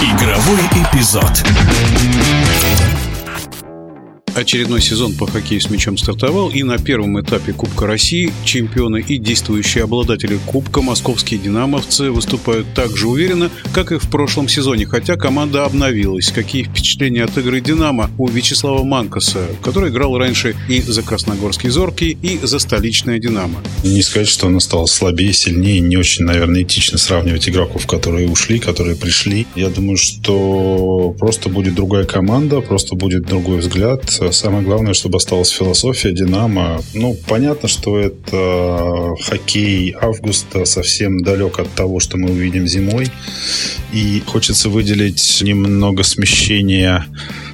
Игровой эпизод. Очередной сезон по хоккею с мячом стартовал, и на первом этапе Кубка России чемпионы и действующие обладатели Кубка московские динамовцы выступают так же уверенно, как и в прошлом сезоне, хотя команда обновилась. Какие впечатления от игры «Динамо» у Вячеслава Манкаса, который играл раньше и за Красногорский Зоркий, и за столичное «Динамо». Не сказать, что он стал слабее, сильнее, не очень, наверное, этично сравнивать игроков, которые ушли, которые пришли. Я думаю, что просто будет другая команда, просто будет другой взгляд, Самое главное, чтобы осталась философия Динамо. Ну, понятно, что это хоккей августа совсем далек от того, что мы увидим зимой. И хочется выделить немного смещения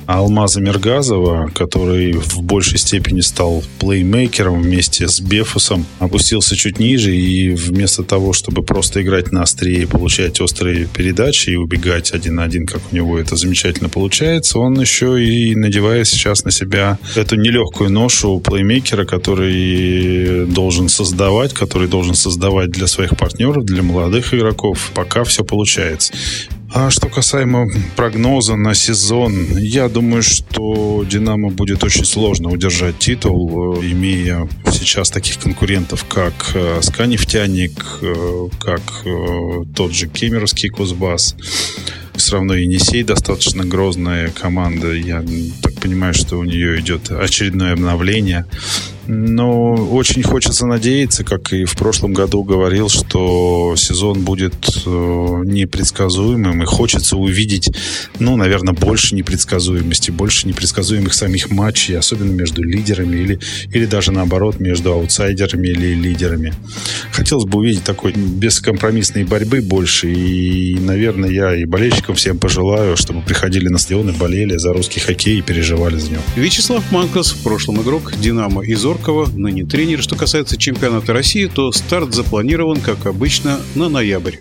Алмаза Мергазова, который в большей степени стал плеймейкером вместе с Бефусом, опустился чуть ниже и вместо того, чтобы просто играть на острие, получать острые передачи и убегать один на один, как у него это замечательно получается, он еще и надевает сейчас на себя эту нелегкую ношу плеймейкера, который должен создавать, который должен создавать для своих партнеров, для молодых игроков, пока все получается. А что касаемо прогноза на сезон, я думаю, что Динамо будет очень сложно удержать титул, э, имея сейчас таких конкурентов, как э, Сканефтяник, э, как тот же Кемеровский Кузбасс. Все равно Енисей достаточно грозная команда. Я так понимаю, что у нее идет очередное обновление. Но очень хочется надеяться, как и в прошлом году говорил, что сезон будет э, непредсказуемым, и хочется увидеть, ну, наверное, больше непредсказуемости, больше непредсказуемых самих матчей, особенно между лидерами или, или даже наоборот между аутсайдерами или лидерами. Хотелось бы увидеть такой бескомпромиссной борьбы больше, и, наверное, я и болельщикам всем пожелаю, чтобы приходили на стадионы, болели за русский хоккей и переживали за него. Вячеслав Манкас, в прошлом игрок «Динамо» из Зоркова, ныне тренер. Что касается чемпионата России, то старт запланирован, как обычно, на ноябрь.